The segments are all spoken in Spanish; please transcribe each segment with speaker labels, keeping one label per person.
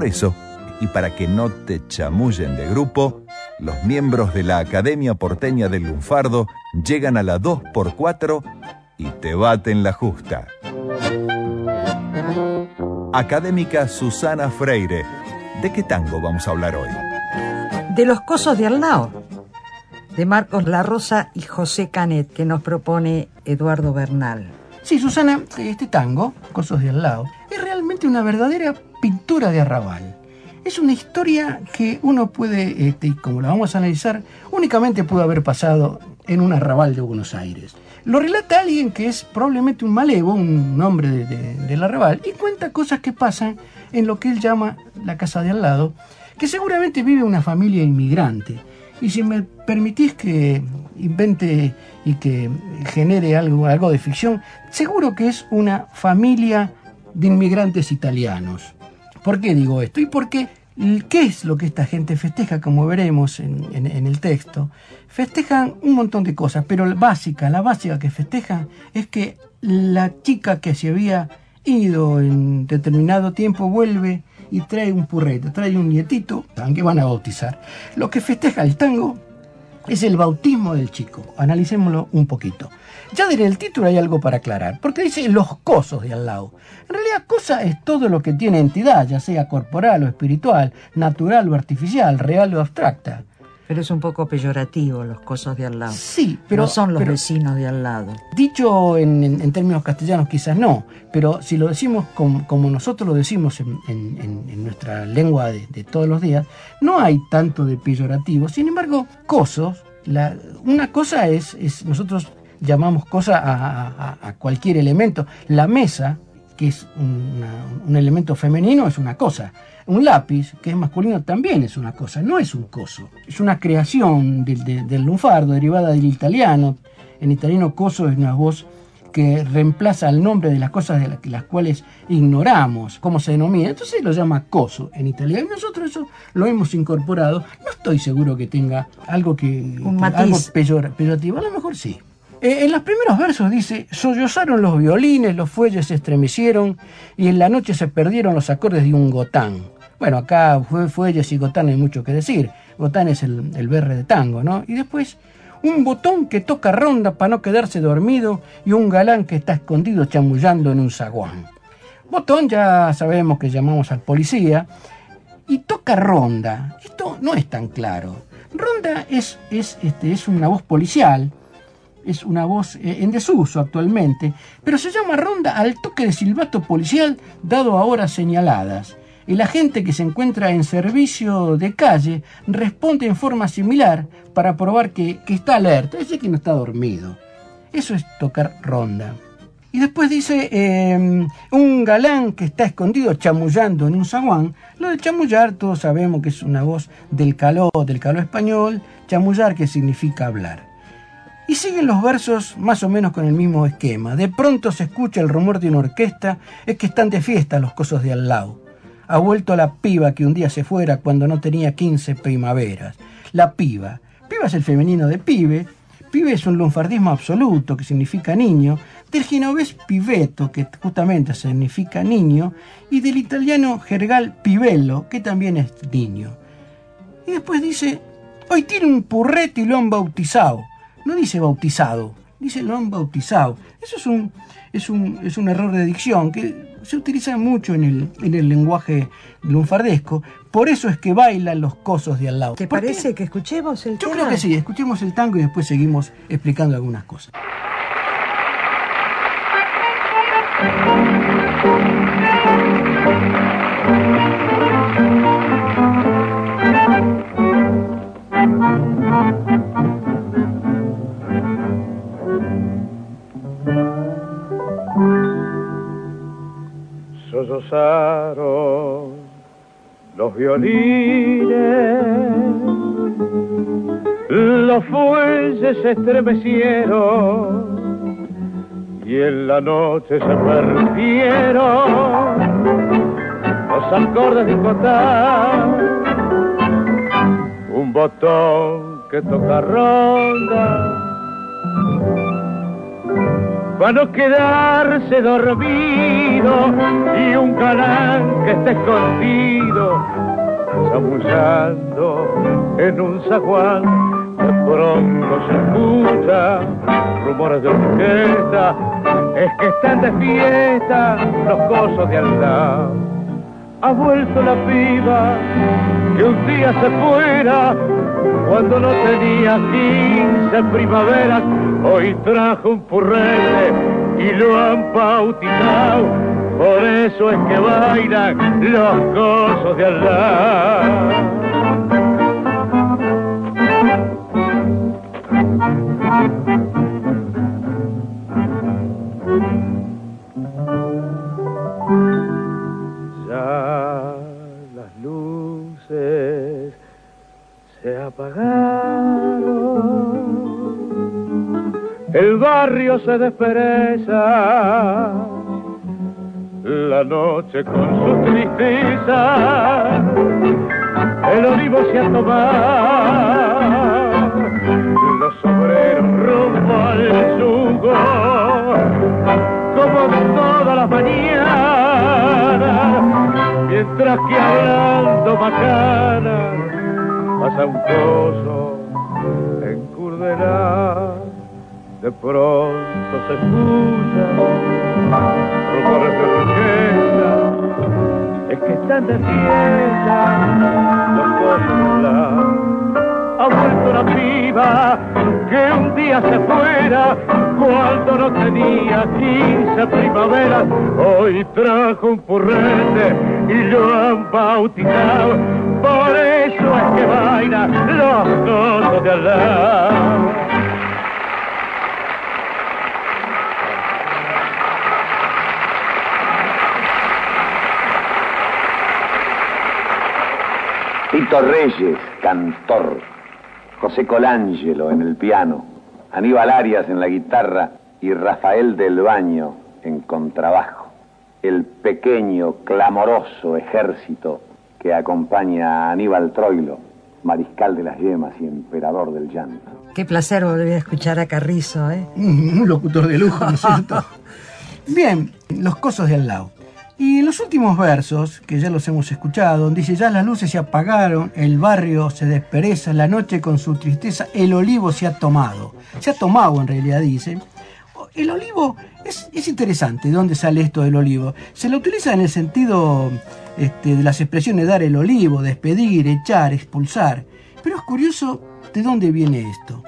Speaker 1: Por eso, y para que no te chamullen de grupo, los miembros de la Academia Porteña del Lunfardo llegan a la 2x4 y te baten la justa. Académica Susana Freire, ¿de qué tango vamos a hablar hoy?
Speaker 2: De los cosos de al lado, de Marcos La Rosa y José Canet, que nos propone Eduardo Bernal.
Speaker 3: Sí, Susana, este tango, Cosos de al lado, es una verdadera pintura de arrabal. Es una historia que uno puede, este, como la vamos a analizar, únicamente pudo haber pasado en un arrabal de Buenos Aires. Lo relata alguien que es probablemente un malevo, un hombre del arrabal, y cuenta cosas que pasan en lo que él llama la casa de al lado, que seguramente vive una familia inmigrante. Y si me permitís que invente y que genere algo, algo de ficción, seguro que es una familia de inmigrantes italianos. ¿Por qué digo esto? Y porque, ¿qué es lo que esta gente festeja? Como veremos en, el texto. Festejan un montón de cosas, pero la básica, la básica que festejan es que la chica que se había ido en determinado tiempo vuelve y trae un purrete, trae un nietito, que van a bautizar. Lo que festeja el tango es el bautismo del chico. Analicémoslo un poquito. Ya en el título hay algo para aclarar, porque dice los cosos de al lado. En realidad, cosa es todo lo que tiene entidad, ya sea corporal o espiritual, natural o artificial, real o abstracta.
Speaker 2: Pero es un poco peyorativo los cosos de al lado.
Speaker 3: Sí, pero.
Speaker 2: No son los vecinos de al lado.
Speaker 3: Dicho en, términos castellanos, quizás no, pero si lo decimos como, nosotros lo decimos en, nuestra lengua de, todos los días, no hay tanto de peyorativo. Sin embargo, cosos, la, una cosa es, es nosotros llamamos cosa a, cualquier elemento. La mesa, que es un elemento femenino, es una cosa. Un lápiz, que es masculino, también es una cosa, no es un coso. Es una creación del, lunfardo, derivada del italiano. En italiano coso es una voz que reemplaza el nombre de las cosas de las, cuales ignoramos cómo se denomina. Entonces lo llama coso en italiano. Y nosotros eso lo hemos incorporado. No estoy seguro que tenga algo que, algo peyorativo. A lo mejor sí. Eh, en los primeros versos dice, sollozaron los violines, los fuelles se estremecieron y en la noche se perdieron los acordes de un gotán. Bueno, acá fuelles y gotán hay mucho que decir. Gotán es el, el berre de tango, ¿no? Y después, un botón que toca ronda para no quedarse dormido y un galán que está escondido chamullando en un zaguán. Botón ya sabemos que llamamos al policía y toca ronda. Esto no es tan claro. Ronda es, es, este, es una voz policial es una voz eh, en desuso actualmente, pero se llama ronda al toque de silbato policial dado a horas señaladas. El agente que se encuentra en servicio de calle responde en forma similar para probar que, está alerta, es decir, que no está dormido. Eso es tocar ronda. Y después dice em, un galán que está escondido chamullando en un zaguán. Lo de chamullar todos sabemos que es una voz del caló, del caló español, chamullar que significa hablar. Y siguen los versos más o menos con el mismo esquema. De pronto se escucha el rumor de una orquesta, es que están de fiesta los cosos de al lado. Ha vuelto la piba que un día se fuera cuando no tenía 15 primaveras. La piba. Piba es el femenino de pibe. Pibe es un lunfardismo absoluto que significa niño. Del genovés piveto, que justamente significa niño. Y del italiano jergal pibello, que también es niño. Y después dice, hoy tiene un han bautizado no dice bautizado, dice lo han bautizado. Eso es un, es un, es un error de dicción que se utiliza mucho en el, en el lenguaje lunfardesco. Por eso es que bailan los cosos de al lado.
Speaker 2: ¿Te parece que escuchemos el
Speaker 3: Yo creo que sí, escuchemos el tango y después seguimos explicando algunas cosas.
Speaker 4: los violines, los fuelles se estremecieron y en la noche se perdieron los acordes de cotar un botón que toca ronda. Para no quedarse dormido está escondido, zabullando en un zaguán. De pronto se escucha rumores de orquesta, es que están de fiesta los cosos de al lado. Ha vuelto la piba que un día se fuera cuando no tenía quince primaveras hoy trajo un purrete y lo han bautizado, por eso es que bailan los gozos de Allah. Las luces se apagaron el barrio se despereza, la noche con su tristeza, el olivo se ha tomado, los obreros rumbo al yugo, como todas las mañanas, mientras que hablando bacana pasa un coso en Curdelá de pronto se escucha de es que están de fiesta los la ha vuelto la piba que un día se fuera cuando no tenía quince primaveras. Hoy trajo un purrete y lo han bautizado. Por eso es que baila los cosos de Allah.
Speaker 5: Tito Reyes, cantor, José Colangelo en el piano, Aníbal Arias en la guitarra y Rafael del Baño en contrabajo. El pequeño, clamoroso ejército que acompaña a Aníbal Troilo, mariscal de las yemas y emperador del llanto.
Speaker 2: Qué placer volver a escuchar a Carrizo, ¿eh?
Speaker 3: Un locutor de lujo, ¿no es cierto? Bien, los cosos de al lado. Y en los últimos versos, que ya los hemos escuchado, dice, ya las luces se apagaron, el barrio se despereza, la noche con su tristeza, el olivo se ha tomado. Se ha tomado en realidad, dice. El olivo es, es interesante, ¿de dónde sale esto del olivo? Se lo utiliza en el sentido este, de las expresiones dar el olivo, despedir, echar, expulsar. Pero es curioso de dónde viene esto.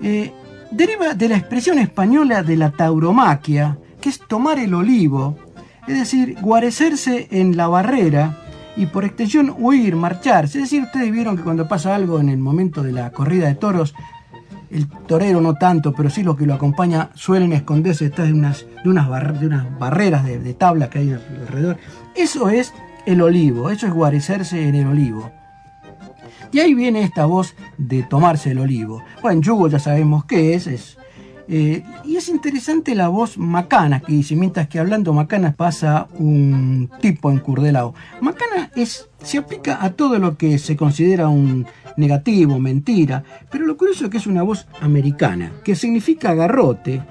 Speaker 3: Eh, deriva de la expresión española de la tauromaquia, que es tomar el olivo, es decir, guarecerse en la barrera y por extensión huir, marcharse. Es decir, ustedes vieron que cuando pasa algo en el momento de la corrida de toros, el torero no tanto, pero sí los que lo acompaña suelen esconderse detrás de unas, barreras de, de tabla que hay alrededor. Eso es el olivo, eso es guarecerse en el olivo. Y ahí viene esta voz de tomarse el olivo. Bueno, yugo ya sabemos qué es, es eh, y es interesante la voz Macana que dice, mientras que hablando Macana pasa un tipo encurdelado. Macana se aplica a todo lo que se considera un negativo, mentira, pero lo curioso es que es una voz americana, que significa garrote.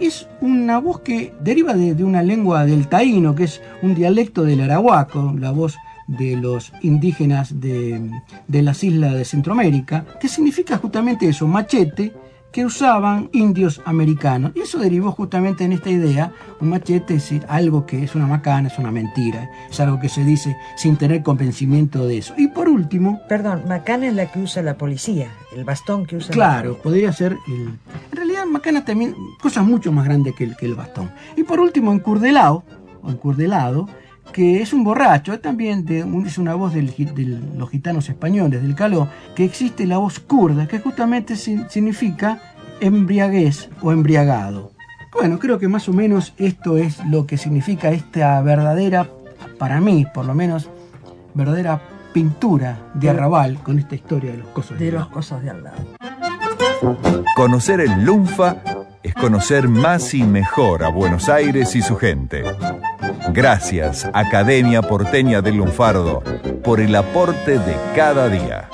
Speaker 3: Es una voz que deriva de, una lengua del taíno, que es un dialecto del arahuaco, la voz de los indígenas de las islas de Centroamérica, que significa justamente eso, machete, que usaban indios americanos. Y eso derivó justamente en esta idea, un machete es algo que es una macana, es una mentira, es algo que se dice sin tener convencimiento de eso. Y por último...
Speaker 2: Perdón, macana es la que usa la policía, el bastón que usa
Speaker 3: Claro, podría ser el... En realidad macana también, cosas mucho más grandes que el, que el bastón. Y por último, encurdelado, o encurdelado, que es un borracho, también de, es una voz de los gitanos españoles, del caló, que existe la voz kurda, que justamente significa embriaguez o embriagado. Bueno, creo que más o menos esto es lo que significa esta verdadera, para mí por lo menos, verdadera pintura de arrabal con esta historia de los cosos
Speaker 2: de
Speaker 3: al
Speaker 2: los cosos de al lado.
Speaker 1: Conocer el Lunfa es conocer más y mejor a Buenos Aires y su gente. Gracias, Academia Porteña del Lunfardo, por el aporte de cada día.